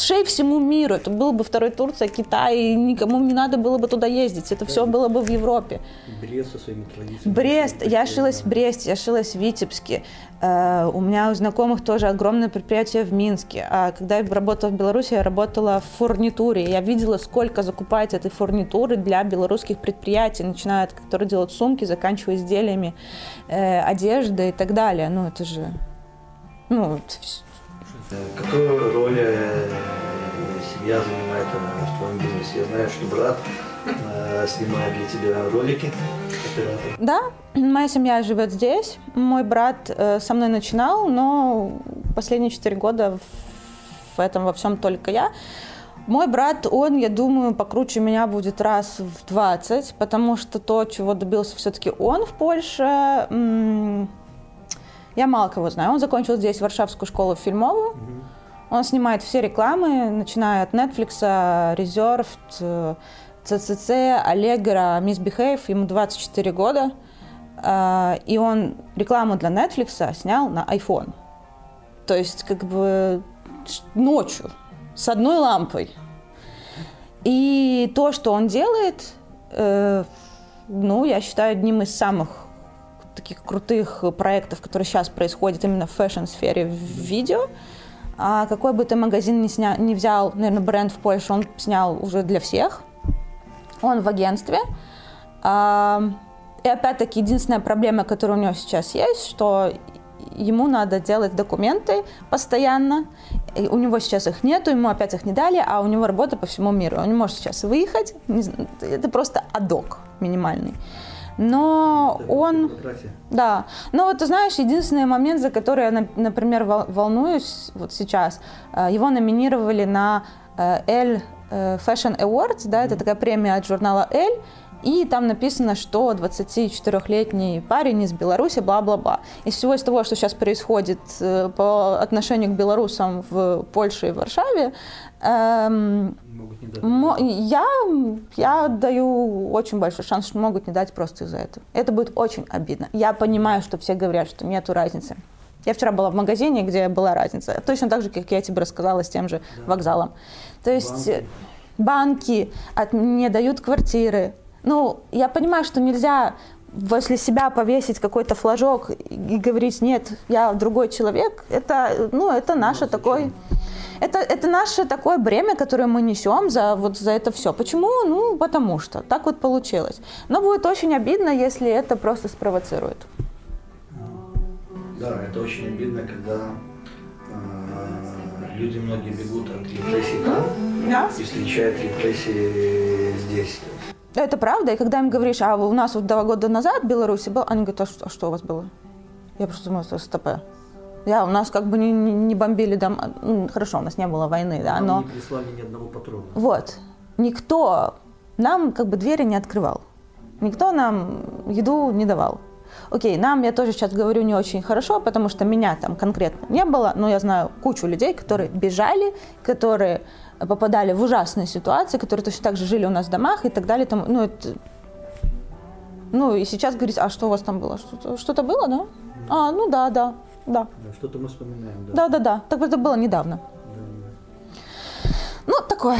шей всему миру. Это был бы второй Турция, Китай, и никому не надо было бы туда ездить. Это все было бы в Европе. Брест со своими традициями. Брест. Я шилась в Бресте, я шилась в Витебске. Uh, у меня у знакомых тоже огромное предприятие в Минске. А когда я работала в Беларуси, я работала в фурнитуре. Я видела, сколько закупается этой фурнитуры для белорусских предприятий, начиная от которые делают сумки, заканчивая изделиями э, одежды и так далее. Ну, это же... Ну, Какую роль э, семья занимает э, в твоем бизнесе? Я знаю, что брат э, снимает для тебя ролики. Оператор. Да, моя семья живет здесь. Мой брат со мной начинал, но последние четыре года в этом во всем только я. Мой брат, он, я думаю, покруче меня будет раз в 20, потому что то, чего добился все-таки он в Польше, я мало кого знаю. Он закончил здесь Варшавскую школу фильмовую. Он снимает все рекламы, начиная от Netflix, Reserved, CCC, Allegro, Misbehave. Ему 24 года. А, и он рекламу для Netflix снял на iPhone. То есть как бы ночью с одной лампой. И то, что он делает, э, ну, я считаю, одним из самых таких крутых проектов, которые сейчас происходят именно в fashion-сфере в видео. А какой бы ты магазин не, сня... не взял, наверное, бренд в Польше, он снял уже для всех. Он в агентстве. А, и опять-таки единственная проблема, которая у него сейчас есть, что ему надо делать документы постоянно. И у него сейчас их нету, ему опять их не дали, а у него работа по всему миру. Он не может сейчас выехать. Это просто адок минимальный но Это он... Да. Но вот ты знаешь, единственный момент, за который я, например, волнуюсь вот сейчас, э, его номинировали на L э, Fashion Awards, да, mm-hmm. это такая премия от журнала L, и там написано, что 24-летний парень из Беларуси, бла-бла-бла. Из всего из того, что сейчас происходит э, по отношению к белорусам в Польше и Варшаве, эм, я, я даю очень большой шанс, что могут не дать просто из-за этого. Это будет очень обидно. Я понимаю, что все говорят, что нету разницы. Я вчера была в магазине, где была разница. Точно так же, как я тебе рассказала, с тем же да. вокзалом. То есть банки, банки от, не дают квартиры. Ну, я понимаю, что нельзя возле себя повесить какой-то флажок и говорить, нет, я другой человек. Это, ну, это наше ну, такой... Это, это наше такое бремя, которое мы несем за, вот, за это все. Почему? Ну, потому что. Так вот получилось. Но будет очень обидно, если это просто спровоцирует. Да, это очень обидно, когда э, люди многие бегут от репрессий там да? и встречают репрессии здесь. Это правда, и когда им говоришь, а у нас вот два года назад в Беларуси был, они говорят, а что, а что у вас было? Я просто думаю, что СТП. Я, у нас как бы не, не, бомбили дома. Ну, хорошо, у нас не было войны, да, но... не прислали ни одного патрона. Вот. Никто нам как бы двери не открывал. Никто нам еду не давал. Окей, нам, я тоже сейчас говорю не очень хорошо, потому что меня там конкретно не было, но я знаю кучу людей, которые бежали, которые попадали в ужасные ситуации, которые точно так же жили у нас в домах и так далее. Там, ну, это... ну, и сейчас говорить, а что у вас там было? Что-то, что-то было, да? А, ну да, да. Да. что-то мы вспоминаем, да. Да, да, да. Так это было недавно. Да. Ну, такое.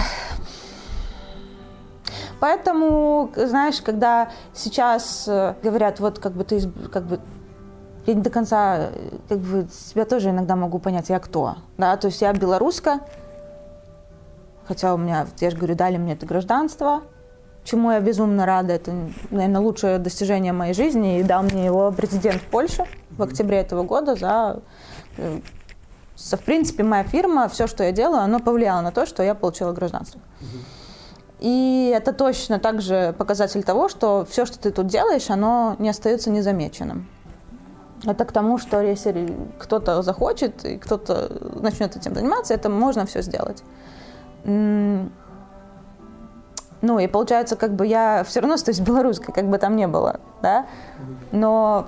Поэтому, знаешь, когда сейчас э, говорят, вот как бы ты, как бы я не до конца, как бы себя тоже иногда могу понять, я кто, да, то есть я белоруска, хотя у меня, я же говорю, дали мне это гражданство, чему я безумно рада. Это, наверное, лучшее достижение моей жизни. И дал мне его президент Польши в октябре этого года за... Э, со, в принципе, моя фирма, все, что я делаю, оно повлияло на то, что я получила гражданство. И это точно также показатель того, что все, что ты тут делаешь, оно не остается незамеченным. Это к тому, что если кто-то захочет и кто-то начнет этим заниматься, это можно все сделать. Ну и получается, как бы я все равно остаюсь белорусской, как бы там не было, да. Но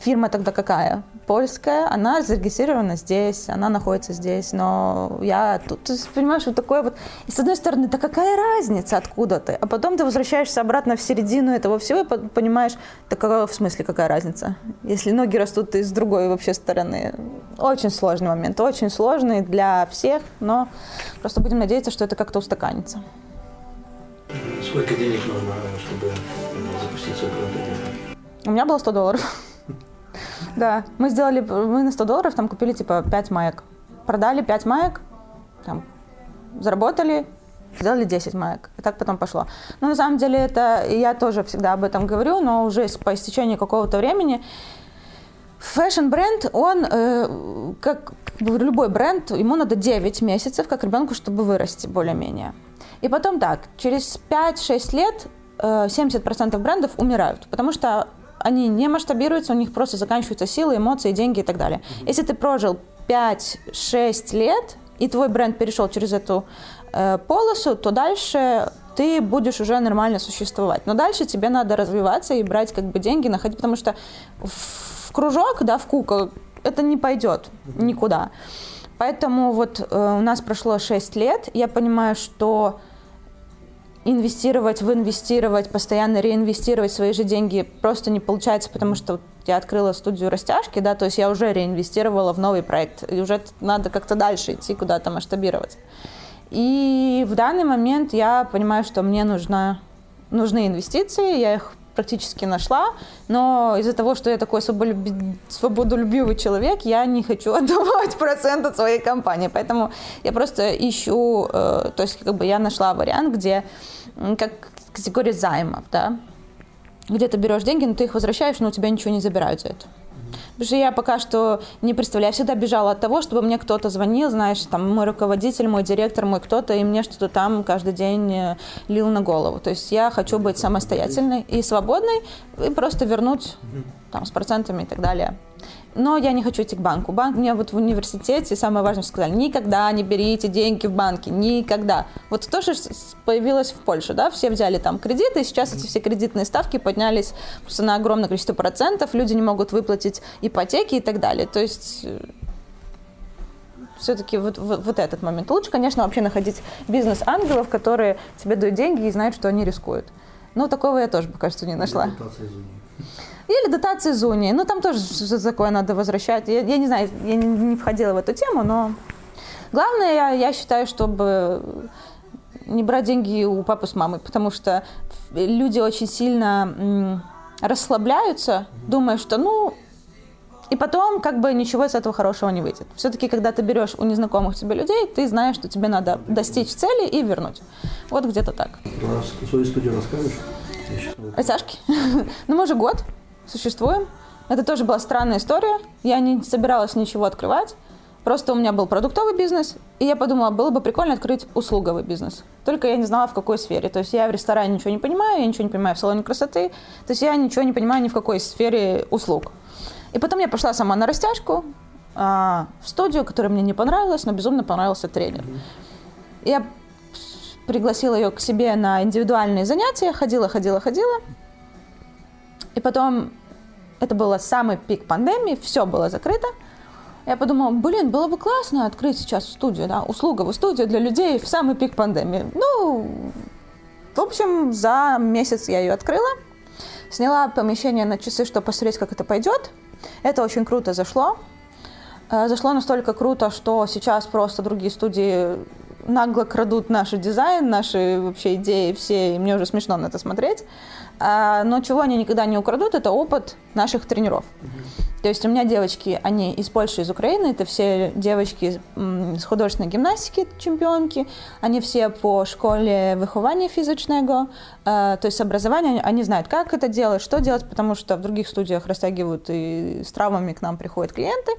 фирма тогда какая? Польская, она зарегистрирована здесь, она находится здесь, но я тут, ты понимаешь, вот такое вот, и с одной стороны, да какая разница, откуда ты, а потом ты возвращаешься обратно в середину этого всего и понимаешь, так в смысле какая разница, если ноги растут из другой вообще стороны. Очень сложный момент, очень сложный для всех, но просто будем надеяться, что это как-то устаканится. Сколько денег нужно, чтобы запустить свой бренд? У меня было 100 долларов. Да, мы сделали, мы на 100 долларов там купили типа 5 маек. Продали 5 маек, там, заработали, сделали 10 маек. И так потом пошло. Но на самом деле это, я тоже всегда об этом говорю, но уже по истечении какого-то времени fashion-бренд, он, э, как любой бренд, ему надо 9 месяцев, как ребенку, чтобы вырасти более-менее. И потом так, через 5-6 лет э, 70% брендов умирают, потому что они не масштабируются, у них просто заканчиваются силы, эмоции, деньги и так далее. Mm-hmm. Если ты прожил 5-6 лет, и твой бренд перешел через эту э, полосу, то дальше ты будешь уже нормально существовать. Но дальше тебе надо развиваться и брать как бы деньги, находить, потому что в, в кружок, да, в кукол это не пойдет никуда. Поэтому вот э, у нас прошло 6 лет, я понимаю, что инвестировать в инвестировать, постоянно реинвестировать свои же деньги просто не получается, потому что я открыла студию растяжки, да, то есть я уже реинвестировала в новый проект, и уже надо как-то дальше идти, куда-то масштабировать. И в данный момент я понимаю, что мне нужна, нужны инвестиции, я их практически нашла, но из-за того, что я такой свободолюбивый человек, я не хочу отдавать процент от своей компании, поэтому я просто ищу, э, то есть как бы я нашла вариант, где как категория займов, да, где ты берешь деньги, но ты их возвращаешь, но у тебя ничего не забирают за это. Потому что я пока что не представляю, я всегда бежала от того, чтобы мне кто-то звонил, знаешь, там мой руководитель, мой директор, мой кто-то, и мне что-то там каждый день э, лил на голову. То есть я хочу быть самостоятельной и свободной, и просто вернуть там с процентами и так далее но я не хочу идти к банку. Банк мне вот в университете самое важное сказали, никогда не берите деньги в банке, никогда. Вот то, что появилось в Польше, да, все взяли там кредиты, и сейчас эти все кредитные ставки поднялись просто на огромное количество процентов, люди не могут выплатить ипотеки и так далее. То есть э, все-таки вот, вот, вот этот момент. Лучше, конечно, вообще находить бизнес-ангелов, которые тебе дают деньги и знают, что они рискуют. Но такого я тоже пока что не нашла. Или дотации Зуни. Ну, там тоже что-то такое надо возвращать. Я, я не знаю, я не, не входила в эту тему, но главное, я, я считаю, чтобы не брать деньги у папы с мамой, потому что люди очень сильно расслабляются, думая, что, ну, и потом как бы ничего из этого хорошего не выйдет. Все-таки, когда ты берешь у незнакомых тебе людей, ты знаешь, что тебе надо достичь цели и вернуть. Вот где-то так. Про свою студию расскажешь? Растяжки? ну, мы уже год существуем. Это тоже была странная история. Я не собиралась ничего открывать. Просто у меня был продуктовый бизнес, и я подумала, было бы прикольно открыть услуговый бизнес. Только я не знала, в какой сфере. То есть я в ресторане ничего не понимаю, я ничего не понимаю в салоне красоты. То есть я ничего не понимаю ни в какой сфере услуг. И потом я пошла сама на растяжку а, в студию, которая мне не понравилась, но безумно понравился тренер. Я пригласила ее к себе на индивидуальные занятия, ходила, ходила, ходила. И потом, это был самый пик пандемии, все было закрыто. Я подумала, блин, было бы классно открыть сейчас студию, да, услуговую студию для людей в самый пик пандемии. Ну, в общем, за месяц я ее открыла, сняла помещение на часы, чтобы посмотреть, как это пойдет. Это очень круто зашло. Э, зашло настолько круто, что сейчас просто другие студии нагло крадут наш дизайн, наши вообще идеи все, и мне уже смешно на это смотреть. А, но чего они никогда не украдут, это опыт наших тренеров. То есть у меня девочки, они из Польши, из Украины, это все девочки с художественной гимнастики, чемпионки, они все по школе выхования физичного, то есть образования, они знают, как это делать, что делать, потому что в других студиях растягивают и с травмами к нам приходят клиенты.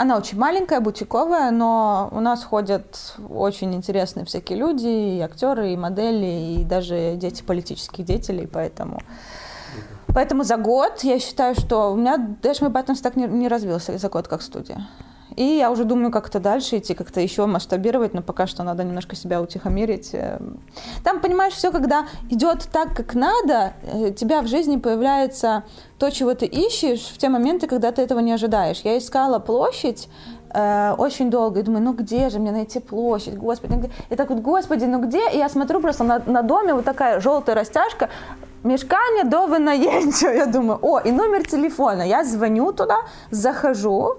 Она очень маленькая, бутиковая, но у нас ходят очень интересные всякие люди, и актеры, и модели, и даже дети политических деятелей, поэтому Поэтому за год я считаю, что у меня Dash My Buttons так не, не развился за год как студия. И я уже думаю, как-то дальше идти, как-то еще масштабировать, но пока что надо немножко себя утихомирить. Там, понимаешь, все, когда идет так, как надо, у э, тебя в жизни появляется то, чего ты ищешь в те моменты, когда ты этого не ожидаешь. Я искала площадь, э, очень долго и думаю, ну где же мне найти площадь, господи, ну где? И так вот, господи, ну где? И я смотрю просто на, на доме вот такая желтая растяжка, мешкание до винаємця. Я думаю, о, и номер телефона. Я звоню туда, захожу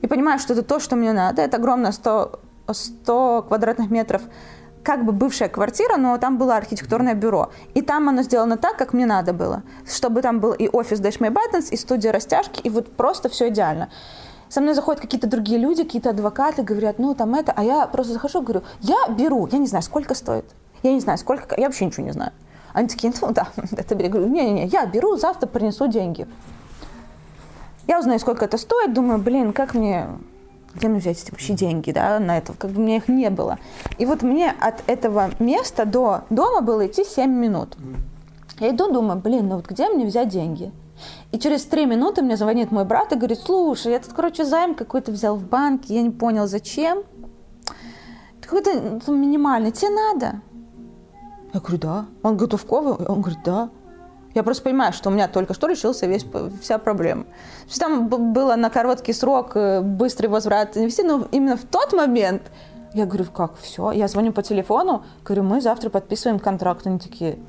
и понимаю, что это то, что мне надо. Это огромное 100, 100 квадратных метров как бы бывшая квартира, но там было архитектурное бюро. И там оно сделано так, как мне надо было. Чтобы там был и офис Dash My Buttons, и студия растяжки, и вот просто все идеально. Со мной заходят какие-то другие люди, какие-то адвокаты, говорят, ну там это, а я просто захожу, говорю, я беру, я не знаю, сколько стоит, я не знаю, сколько, я вообще ничего не знаю. Они такие, ну да, это бери. Говорю, не-не-не, я беру, завтра принесу деньги. Я узнаю, сколько это стоит, думаю, блин, как мне, где мне взять эти вообще деньги, да, на это, как бы у меня их не было. И вот мне от этого места до дома было идти 7 минут. Я иду, думаю, блин, ну вот где мне взять деньги? И через три минуты мне звонит мой брат и говорит, слушай, я тут, короче, займ какой-то взял в банке, я не понял, зачем. Какой-то ну, минимальный, тебе надо? Я говорю, да. Он готовковый? Он говорит, да. Я просто понимаю, что у меня только что решился весь, вся проблема. То есть там было на короткий срок э, быстрый возврат инвестиций, но именно в тот момент я говорю, как, все? Я звоню по телефону, говорю, мы завтра подписываем контракт. Они такие,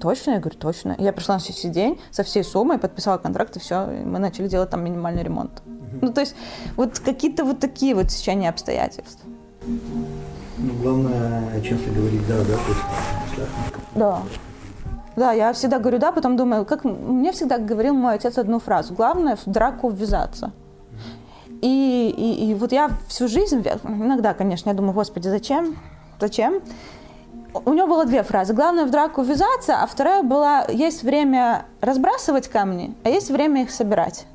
точно? Я говорю, точно. Я пришла на следующий день со всей суммой, подписала контракт, и все, и мы начали делать там минимальный ремонт. Ну, то есть вот какие-то вот такие вот течения обстоятельств. Ну, главное часто говорить «да», да, то Да. Да, я всегда говорю «да», потом думаю, как мне всегда говорил мой отец одну фразу. Главное в драку ввязаться. И, и, и вот я всю жизнь, иногда, конечно, я думаю, господи, зачем? Зачем? У него было две фразы. Главное в драку ввязаться, а вторая была, есть время разбрасывать камни, а есть время их собирать.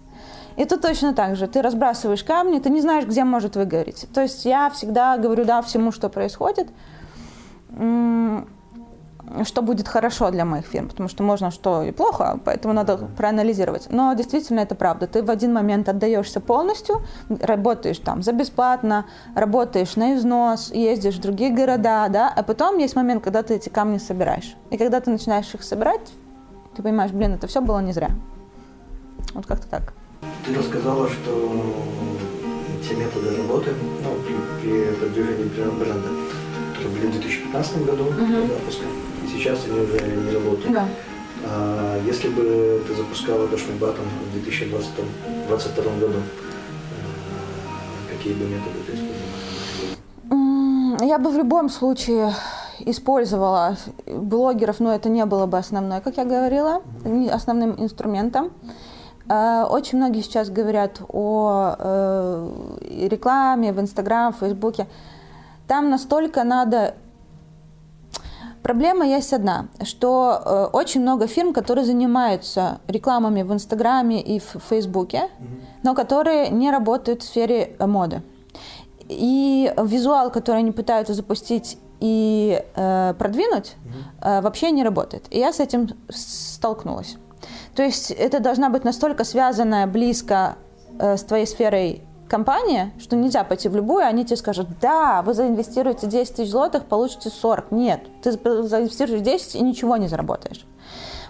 И тут точно так же. Ты разбрасываешь камни, ты не знаешь, где может выгореть. То есть я всегда говорю да всему, что происходит, что будет хорошо для моих фирм, потому что можно что и плохо, поэтому надо проанализировать. Но действительно это правда. Ты в один момент отдаешься полностью, работаешь там за бесплатно, работаешь на износ, ездишь в другие города, да, а потом есть момент, когда ты эти камни собираешь. И когда ты начинаешь их собирать, ты понимаешь, блин, это все было не зря. Вот как-то так. Ты рассказала, что те методы работы ну, при, при продвижении бренда, которые были в 2015 году uh-huh. запуска, сейчас они уже не работают. Да. А, если бы ты запускала Дашми Батон в 2022 году, а, какие бы методы ты использовала? Я бы в любом случае использовала блогеров, но это не было бы основной, как я говорила, основным инструментом. Э, очень многие сейчас говорят о э, рекламе в Инстаграм, Фейсбуке. Там настолько надо... Проблема есть одна, что э, очень много фирм, которые занимаются рекламами в Инстаграме и в Фейсбуке, но которые не работают в сфере моды. И визуал, который они пытаются запустить и э, продвинуть, э, вообще не работает. И я с этим столкнулась. То есть это должна быть настолько связанная близко э, с твоей сферой компания, что нельзя пойти в любую, они тебе скажут, да, вы заинвестируете 10 тысяч злотых, получите 40. Нет, ты заинвестируешь 10 и ничего не заработаешь.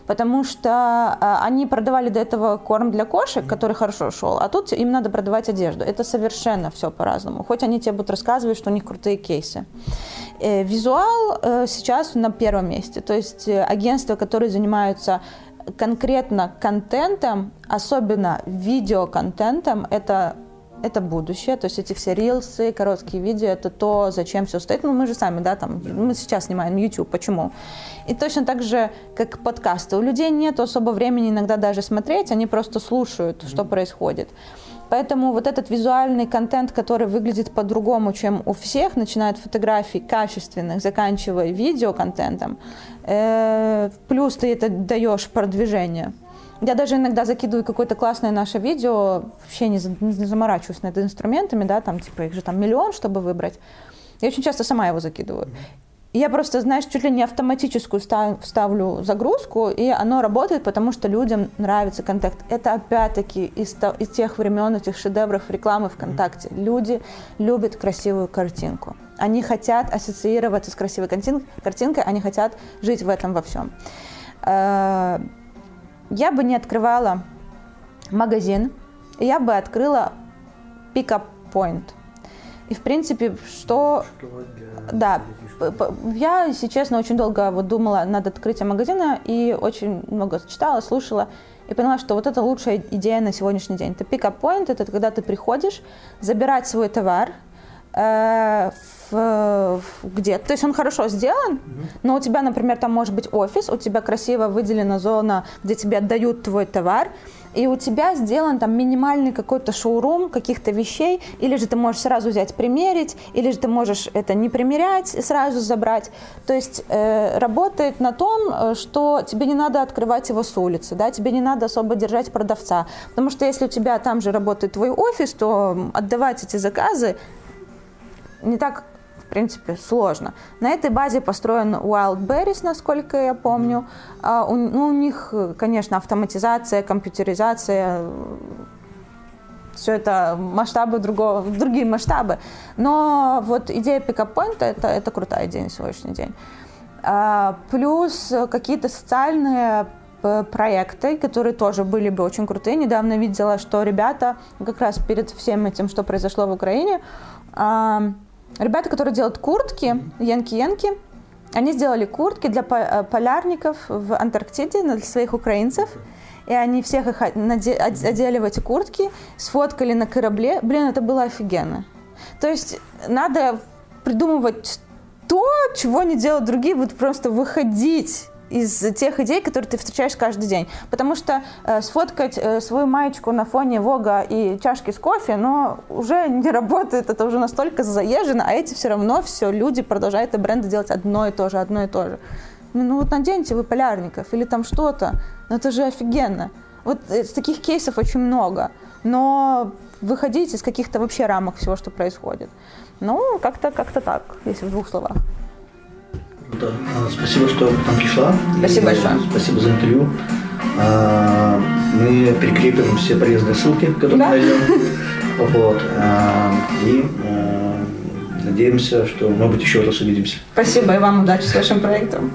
Потому что а, они продавали до этого корм для кошек, который хорошо шел, а тут им надо продавать одежду. Это совершенно все по-разному. Хоть они тебе будут рассказывать, что у них крутые кейсы. Э, визуал э, сейчас на первом месте. То есть э, агентства, которые занимаются конкретно контентом, особенно видеоконтентом, это это будущее, то есть эти все рилсы, короткие видео, это то, зачем все стоит. Ну, мы же сами, да, там, мы сейчас снимаем YouTube, почему? И точно так же, как подкасты. У людей нет особо времени иногда даже смотреть, они просто слушают, что происходит. Поэтому вот этот визуальный контент, который выглядит по-другому, чем у всех, начиная от фотографий качественных, заканчивая видеоконтентом, э, плюс ты это даешь продвижение. Я даже иногда закидываю какое-то классное наше видео, вообще не, не заморачиваюсь над инструментами, да, там типа их же там миллион, чтобы выбрать. Я очень часто сама его закидываю. Я просто, знаешь, чуть ли не автоматическую ставлю загрузку, и оно работает, потому что людям нравится контакт. Это опять-таки из, из тех времен, этих шедевров рекламы ВКонтакте. Люди любят красивую картинку. Они хотят ассоциироваться с красивой картинкой, они хотят жить в этом во всем. Я бы не открывала магазин, я бы открыла пикап point. И, в принципе, что... Да, я, если честно, очень долго вот думала над открытием магазина и очень много читала, слушала и поняла, что вот это лучшая идея на сегодняшний день. Это pick-up point, это когда ты приходишь забирать свой товар, э, в, где. То есть он хорошо сделан, но у тебя, например, там может быть офис, у тебя красиво выделена зона, где тебе отдают твой товар, и у тебя сделан там минимальный какой-то шоурум каких-то вещей, или же ты можешь сразу взять примерить, или же ты можешь это не примерять и сразу забрать. То есть э, работает на том, э, что тебе не надо открывать его с улицы, да, тебе не надо особо держать продавца, потому что если у тебя там же работает твой офис, то отдавать эти заказы не так принципе, сложно. На этой базе построен Wildberries, насколько я помню. А у, ну, у них, конечно, автоматизация, компьютеризация, все это масштабы другого, другие масштабы. Но вот идея пикап-поинта это, это крутая идея на сегодняшний день. А, плюс какие-то социальные проекты, которые тоже были бы очень крутые. Недавно видела, что ребята как раз перед всем этим, что произошло в Украине, Ребята, которые делают куртки, янки-янки, они сделали куртки для э, полярников в Антарктиде, для своих украинцев. И они всех их одели в эти куртки, сфоткали на корабле. Блин, это было офигенно. То есть надо придумывать то, чего не делают другие, вот просто выходить из тех идей, которые ты встречаешь каждый день. Потому что э, сфоткать э, свою маечку на фоне Вога и чашки с кофе, но уже не работает, это уже настолько заезжено, а эти все равно все, люди продолжают и бренды делать одно и то же, одно и то же. Ну, ну вот наденьте вы полярников или там что-то, ну это же офигенно. Вот э, таких кейсов очень много, но выходить из каких-то вообще рамок всего, что происходит. Ну, как-то как так, если в двух словах. Да. А, спасибо, что там пришла. Спасибо большое. Спасибо за интервью. А, мы прикрепим все полезные ссылки, которые да. найдем. Вот. А, и надеемся, что, может быть, еще раз увидимся. Спасибо и вам удачи с вашим проектом.